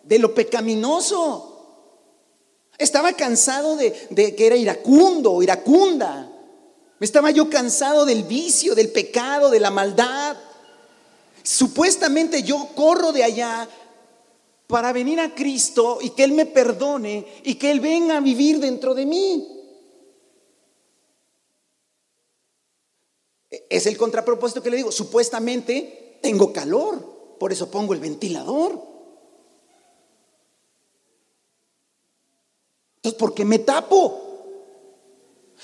de lo pecaminoso. Estaba cansado de, que era iracundo iracunda. Estaba yo cansado del vicio, del pecado, de la maldad. Supuestamente yo corro de allá para venir a Cristo y que Él me perdone y que Él venga a vivir dentro de mí. Es el contrapropósito que le digo. Supuestamente tengo calor, por eso pongo el ventilador. Entonces, ¿por qué me tapo?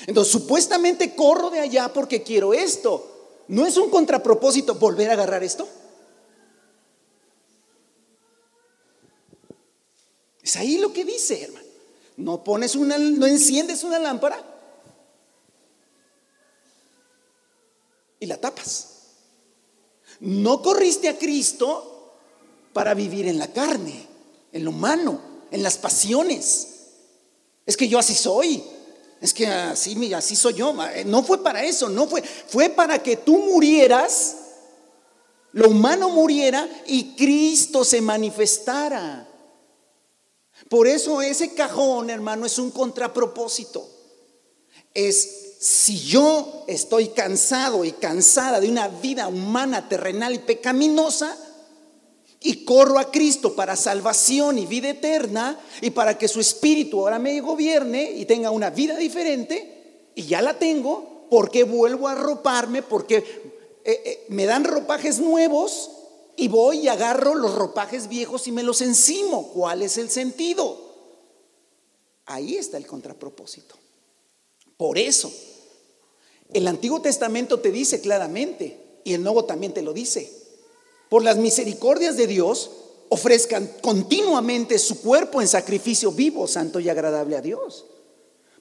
Entonces, supuestamente corro de allá porque quiero esto. ¿No es un contrapropósito volver a agarrar esto? Es ahí lo que dice, hermano. No pones una, no enciendes una lámpara y la tapas. No corriste a Cristo para vivir en la carne, en lo humano, en las pasiones. Es que yo así soy. Es que así, así soy yo. Eh, no fue para eso, no fue. Fue para que tú murieras, lo humano muriera y Cristo se manifestara. Por eso ese cajón, hermano, es un contrapropósito. Es si yo estoy cansado y cansada de una vida humana, terrenal y pecaminosa, y corro a Cristo para salvación y vida eterna y para que su espíritu ahora me gobierne y tenga una vida diferente y ya la tengo, porque vuelvo a arroparme, porque eh, eh, me dan ropajes nuevos y voy y agarro los ropajes viejos y me los encimo. ¿Cuál es el sentido? Ahí está el contrapropósito. Por eso, el Antiguo Testamento te dice claramente, y el Nuevo también te lo dice, por las misericordias de Dios, ofrezcan continuamente su cuerpo en sacrificio vivo, santo y agradable a Dios.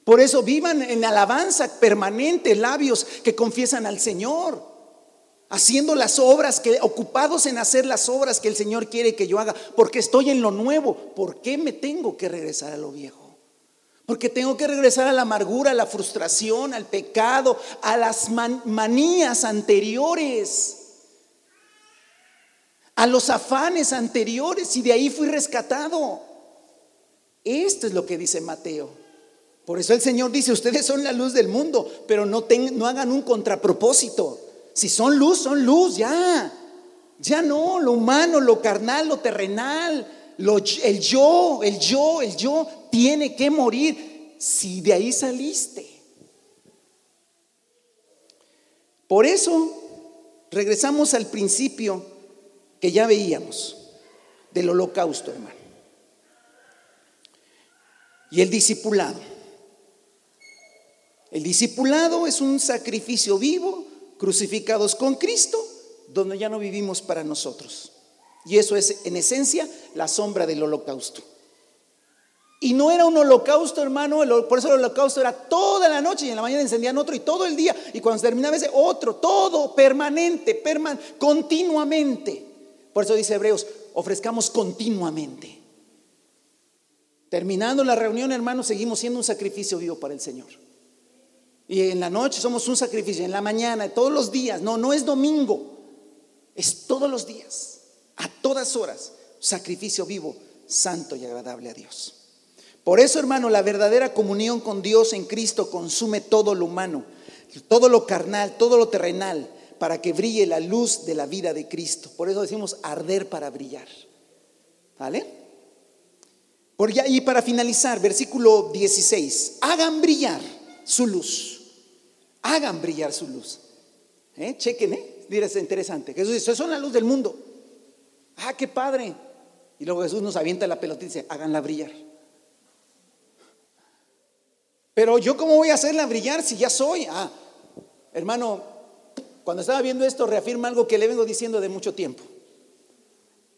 Por eso vivan en alabanza permanente, labios que confiesan al Señor, haciendo las obras que ocupados en hacer las obras que el Señor quiere que yo haga, porque estoy en lo nuevo. ¿Por qué me tengo que regresar a lo viejo? Porque tengo que regresar a la amargura, a la frustración, al pecado, a las manías anteriores a los afanes anteriores y de ahí fui rescatado. Esto es lo que dice Mateo. Por eso el Señor dice, ustedes son la luz del mundo, pero no, no hagan un contrapropósito. Si son luz, son luz, ya. Ya no, lo humano, lo carnal, lo terrenal, el yo, el yo, el yo, tiene que morir si de ahí saliste. Por eso, regresamos al principio que ya veíamos del holocausto, hermano. Y el discipulado. El discipulado es un sacrificio vivo, crucificados con Cristo, donde ya no vivimos para nosotros. Y eso es, en esencia, la sombra del holocausto. Y no era un holocausto, hermano, por eso el holocausto era toda la noche y en la mañana encendían otro y todo el día. Y cuando se terminaba ese, otro, todo permanente, perman continuamente. Por eso dice Hebreos, ofrezcamos continuamente. Terminando la reunión, hermanos, seguimos siendo un sacrificio vivo para el Señor. Y en la noche somos un sacrificio, en la mañana, todos los días. No, no es domingo, es todos los días, a todas horas, sacrificio vivo, santo y agradable a Dios. Por eso, hermano, la verdadera comunión con Dios en Cristo consume todo lo humano, todo lo carnal, todo lo terrenal para que brille la luz de la vida de Cristo. Por eso decimos arder para brillar. ¿Vale? Por y para finalizar, versículo 16, hagan brillar su luz. Hagan brillar su luz. ¿Eh? Chequen, ¿eh? es interesante. Jesús dice, son la luz del mundo. Ah, qué padre. Y luego Jesús nos avienta la pelota y dice, háganla brillar. Pero yo cómo voy a hacerla brillar si ya soy. Ah, hermano, cuando estaba viendo esto reafirma algo que le vengo diciendo de mucho tiempo.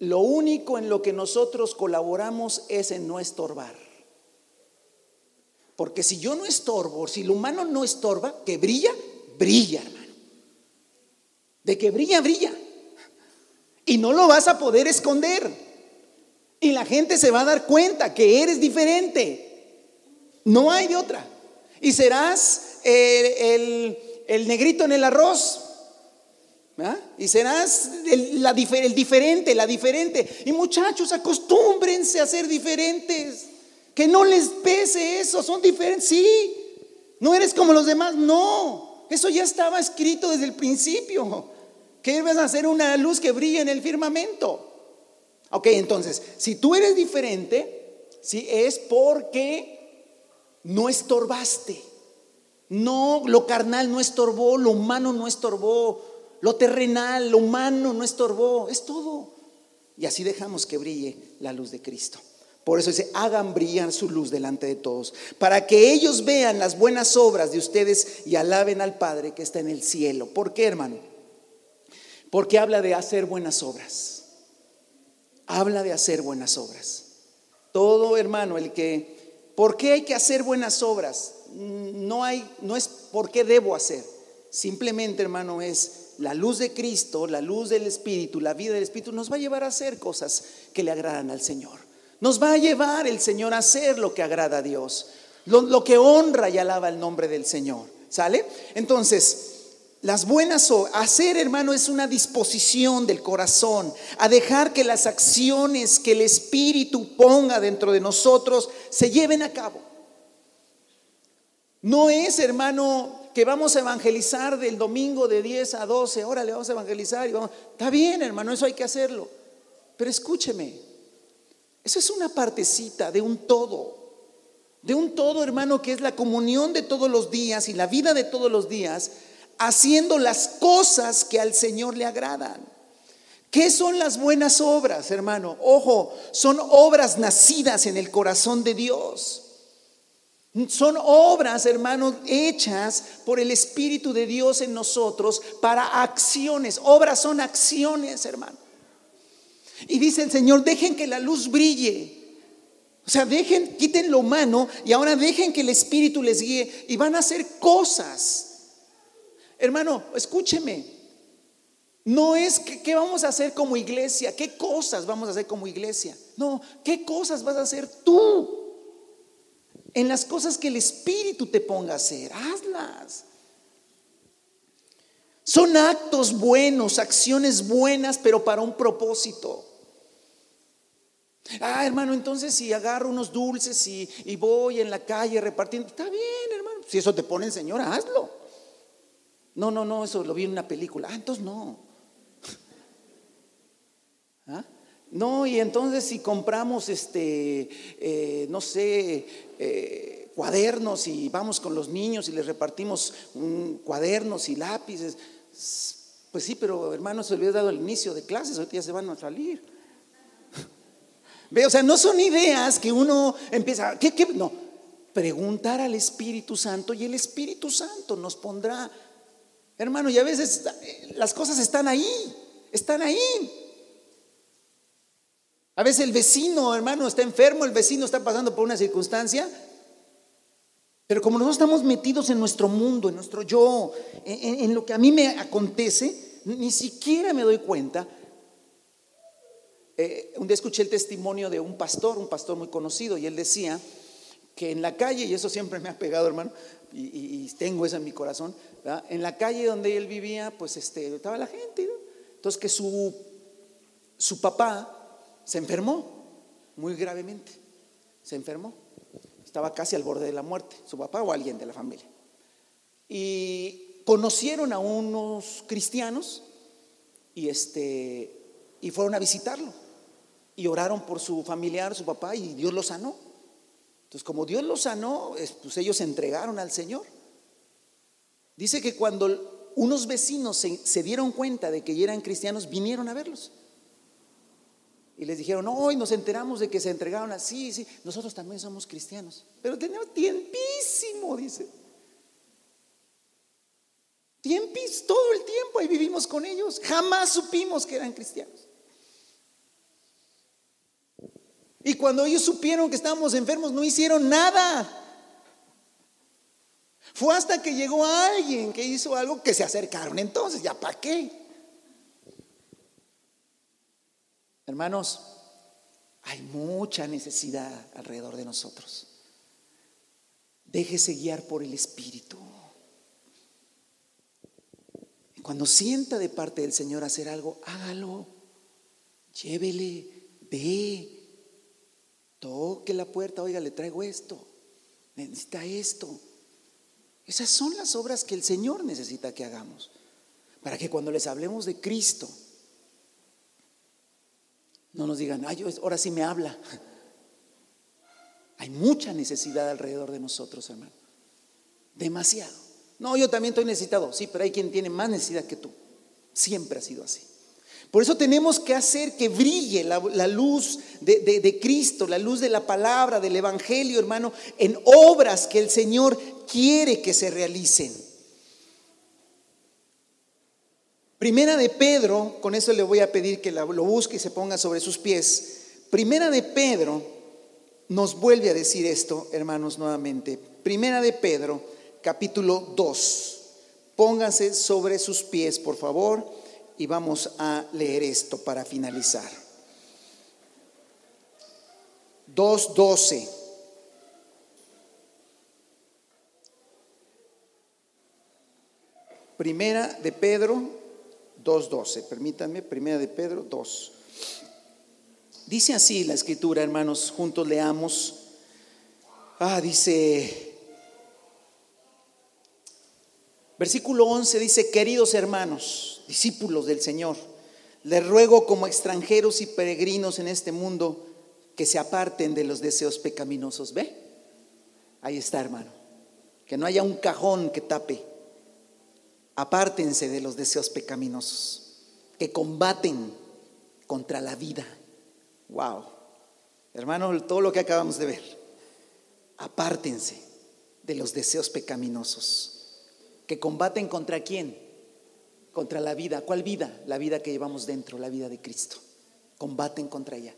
Lo único en lo que nosotros colaboramos es en no estorbar. Porque si yo no estorbo, si el humano no estorba, que brilla, brilla, hermano. De que brilla, brilla. Y no lo vas a poder esconder. Y la gente se va a dar cuenta que eres diferente. No hay de otra. Y serás el, negrito en el arroz. Y serás el, diferente, la diferente. Y muchachos, acostúmbrense a ser diferentes. Que no les pese eso, son diferentes. Sí, no eres como los demás. No, eso ya estaba escrito desde el principio. Que vas a hacer una luz que brilla en el firmamento. Ok, entonces, si tú eres diferente, ¿sí? es porque no estorbaste. No, lo carnal no estorbó, lo humano no estorbó, lo terrenal, lo humano no estorbó, es todo. Y así dejamos que brille la luz de Cristo. Por eso dice, hagan brillar su luz delante de todos, para que ellos vean las buenas obras de ustedes y alaben al Padre que está en el cielo. ¿Por qué, hermano? Porque habla de hacer buenas obras habla de hacer buenas obras. Todo hermano, el que, ¿por qué hay que hacer buenas obras? No hay, no es por qué debo hacer. Simplemente, hermano, es la luz de Cristo, la luz del Espíritu, la vida del Espíritu nos va a llevar a hacer cosas que le agradan al Señor. Nos va a llevar el Señor a hacer lo que agrada a Dios, lo, lo que honra y alaba el nombre del Señor. ¿Sale? Entonces, las buenas obras, hacer hermano es una disposición del corazón a dejar que las acciones que el Espíritu ponga dentro de nosotros se lleven a cabo. No es hermano que vamos a evangelizar del domingo de 10 a 12, ahora le vamos a evangelizar y vamos, está bien hermano, eso hay que hacerlo. Pero escúcheme, eso es una partecita de un todo, de un todo hermano que es la comunión de todos los días y la vida de todos los días haciendo las cosas que al Señor le agradan. ¿Qué son las buenas obras, hermano? Ojo, son obras nacidas en el corazón de Dios. Son obras, hermanos, hechas por el Espíritu de Dios en nosotros para acciones. Obras son acciones, hermano. Y dice el Señor, dejen que la luz brille. O sea, dejen, quiten lo humano y ahora dejen que el Espíritu les guíe y van a hacer cosas Hermano, escúcheme. No es que, qué vamos a hacer como iglesia, qué cosas vamos a hacer como iglesia. No, qué cosas vas a hacer tú. En las cosas que el Espíritu te ponga a hacer, hazlas. Son actos buenos, acciones buenas, pero para un propósito. Ah, hermano, entonces si agarro unos dulces y, y voy en la calle repartiendo, está bien, hermano. Si eso te pone el Señor, hazlo. No, no, no, eso lo vi en una película. Ah, entonces no. ¿Ah? No, y entonces si compramos, este, eh, no sé, eh, cuadernos y vamos con los niños y les repartimos cuadernos y lápices, pues sí, pero hermanos, se les dado el inicio de clases, ahorita ya se van a salir. Ve, o sea, no son ideas que uno empieza, ¿qué, qué? No, preguntar al Espíritu Santo y el Espíritu Santo nos pondrá Hermano, y a veces eh, las cosas están ahí, están ahí. A veces el vecino, hermano, está enfermo, el vecino está pasando por una circunstancia, pero como nosotros estamos metidos en nuestro mundo, en nuestro yo, en, lo que a mí me acontece, ni siquiera me doy cuenta. Eh, un día escuché el testimonio de un pastor, un pastor muy conocido, y él decía que en la calle, y eso siempre me ha pegado, hermano, y, tengo eso en mi corazón, en la calle donde él vivía, pues este, estaba la gente, entonces que su, su papá se enfermó muy gravemente, se enfermó, estaba casi al borde de la muerte, su papá o alguien de la familia. Y conocieron a unos cristianos y, este, y fueron a visitarlo y oraron por su familiar, su papá, y Dios lo sanó. Entonces, como Dios los sanó, pues ellos se entregaron al Señor. Dice que cuando unos vecinos se, dieron cuenta de que eran cristianos, vinieron a verlos. Y les dijeron, hoy nos enteramos de que se entregaron así, sí, nosotros también somos cristianos. Pero tenemos tiempísimo, dice. Tiempis, todo el tiempo ahí vivimos con ellos. Jamás supimos que eran cristianos. Y cuando ellos supieron que estábamos enfermos, no hicieron nada. Fue hasta que llegó alguien que hizo algo que se acercaron. Entonces, ¿ya para qué? Hermanos, hay mucha necesidad alrededor de nosotros. Déjese guiar por el Espíritu. Cuando sienta de parte del Señor hacer algo, hágalo. Llévele, ve. Toque la puerta, oiga, le traigo esto. Necesita esto. Esas son las obras que el Señor necesita que hagamos. Para que cuando les hablemos de Cristo, no nos digan, ay, ahora sí me habla. Hay mucha necesidad alrededor de nosotros, hermano. Demasiado. No, yo también estoy necesitado. Sí, pero hay quien tiene más necesidad que tú. Siempre ha sido así. Por eso tenemos que hacer que brille la, luz de, Cristo, la luz de la palabra, del Evangelio, hermano, en obras que el Señor quiere que se realicen. Primera de Pedro, con eso le voy a pedir que lo busque y se ponga sobre sus pies. Primera de Pedro nos vuelve a decir esto, hermanos, nuevamente. Primera de Pedro, capítulo 2. Pónganse sobre sus pies, por favor, y vamos a leer esto para finalizar. 2.12. Primera de Pedro 2.12. Permítanme, primera de Pedro 2. Dice así la escritura, hermanos, juntos leamos. Ah, dice, versículo 11 dice, queridos hermanos, discípulos del Señor, les ruego como extranjeros y peregrinos en este mundo que se aparten de los deseos pecaminosos. ¿Ve? Ahí está, hermano. Que no haya un cajón que tape apártense de los deseos pecaminosos que combaten contra la vida. Wow. Hermano, todo lo que acabamos de ver. Apártense de los deseos pecaminosos que combaten contra quién? Contra la vida. ¿Cuál vida? La vida que llevamos dentro, la vida de Cristo. Combaten contra ella.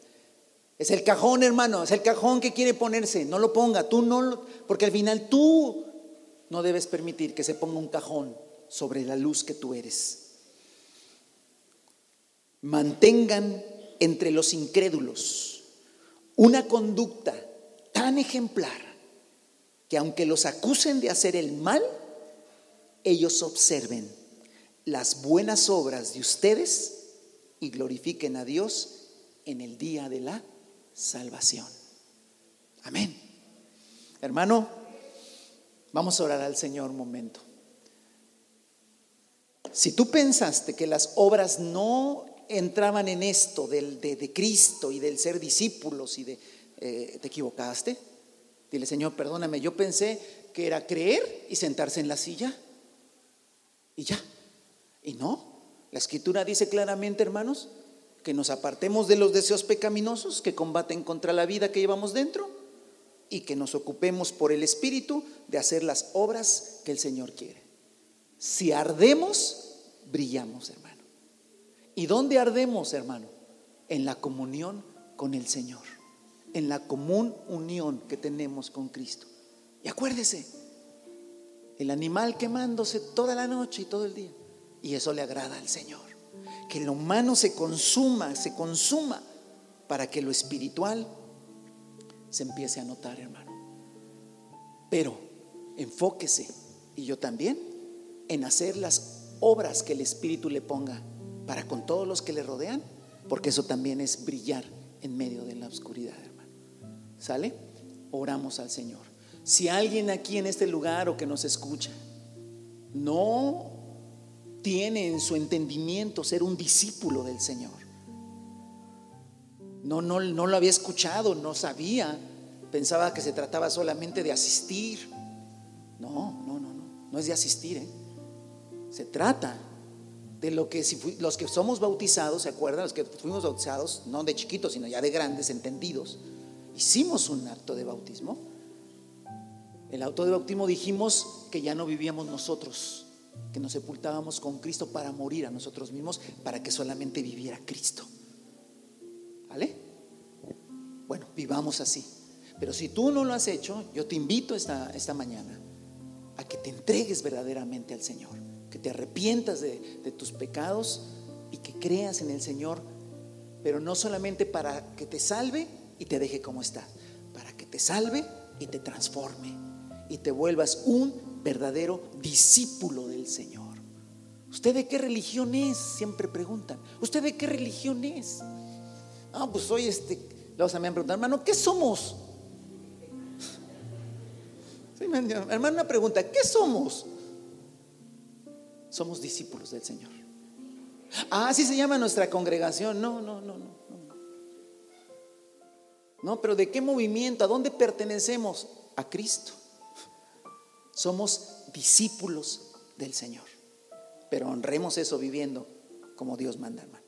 Es el cajón, hermano, es el cajón que quiere ponerse. No lo ponga, tú no, porque al final tú no debes permitir que se ponga un cajón sobre la luz que tú eres. Mantengan entre los incrédulos una conducta tan ejemplar que aunque los acusen de hacer el mal, ellos observen las buenas obras de ustedes y glorifiquen a Dios en el día de la salvación. Amén. Hermano, vamos a orar al Señor un momento. Si tú pensaste que las obras no entraban en esto del, de, Cristo y del ser discípulos y de, eh, te equivocaste, dile Señor, perdóname, yo pensé que era creer y sentarse en la silla y ya. Y no, la escritura dice claramente, hermanos, que nos apartemos de los deseos pecaminosos que combaten contra la vida que llevamos dentro y que nos ocupemos por el Espíritu de hacer las obras que el Señor quiere. Si ardemos, brillamos, hermano. ¿Y dónde ardemos, hermano? En la comunión con el Señor, en la común unión que tenemos con Cristo. Y acuérdese, el animal quemándose toda la noche y todo el día. Y eso le agrada al Señor. Que lo humano se consuma, se consuma para que lo espiritual se empiece a notar, hermano. Pero enfóquese, y yo también, en hacer las obras que el Espíritu le ponga para con todos los que le rodean, porque eso también es brillar en medio de la oscuridad, hermano. ¿Sale? Oramos al Señor. Si alguien aquí en este lugar o que nos escucha no tiene en su entendimiento ser un discípulo del Señor, no, no, no lo había escuchado, no sabía, pensaba que se trataba solamente de asistir. No, no, no, no, no es de asistir, ¿eh? Se trata de lo que si los que somos bautizados, ¿se acuerdan? Los que fuimos bautizados, no de chiquitos, sino ya de grandes, entendidos, hicimos un acto de bautismo. El acto de bautismo dijimos que ya no vivíamos nosotros, que nos sepultábamos con Cristo para morir a nosotros mismos, para que solamente viviera Cristo. ¿Vale? Bueno, vivamos así. Pero si tú no lo has hecho, yo te invito esta, esta mañana a que te entregues verdaderamente al Señor que te arrepientas de, tus pecados y que creas en el Señor, pero no solamente para que te salve y te deje como está, para que te salve y te transforme y te vuelvas un verdadero discípulo del Señor. ¿Usted de qué religión es? Siempre preguntan. ¿Usted de qué religión es? Ah, pues soy este. Luego me han preguntado, hermano, ¿qué somos? hermano, una pregunta, ¿qué somos? somos discípulos del Señor. Ah, así se llama nuestra congregación. No, no, no, no. No, pero ¿de qué movimiento? ¿A dónde pertenecemos? A Cristo. Somos discípulos del Señor. Pero honremos eso viviendo como Dios manda, hermano.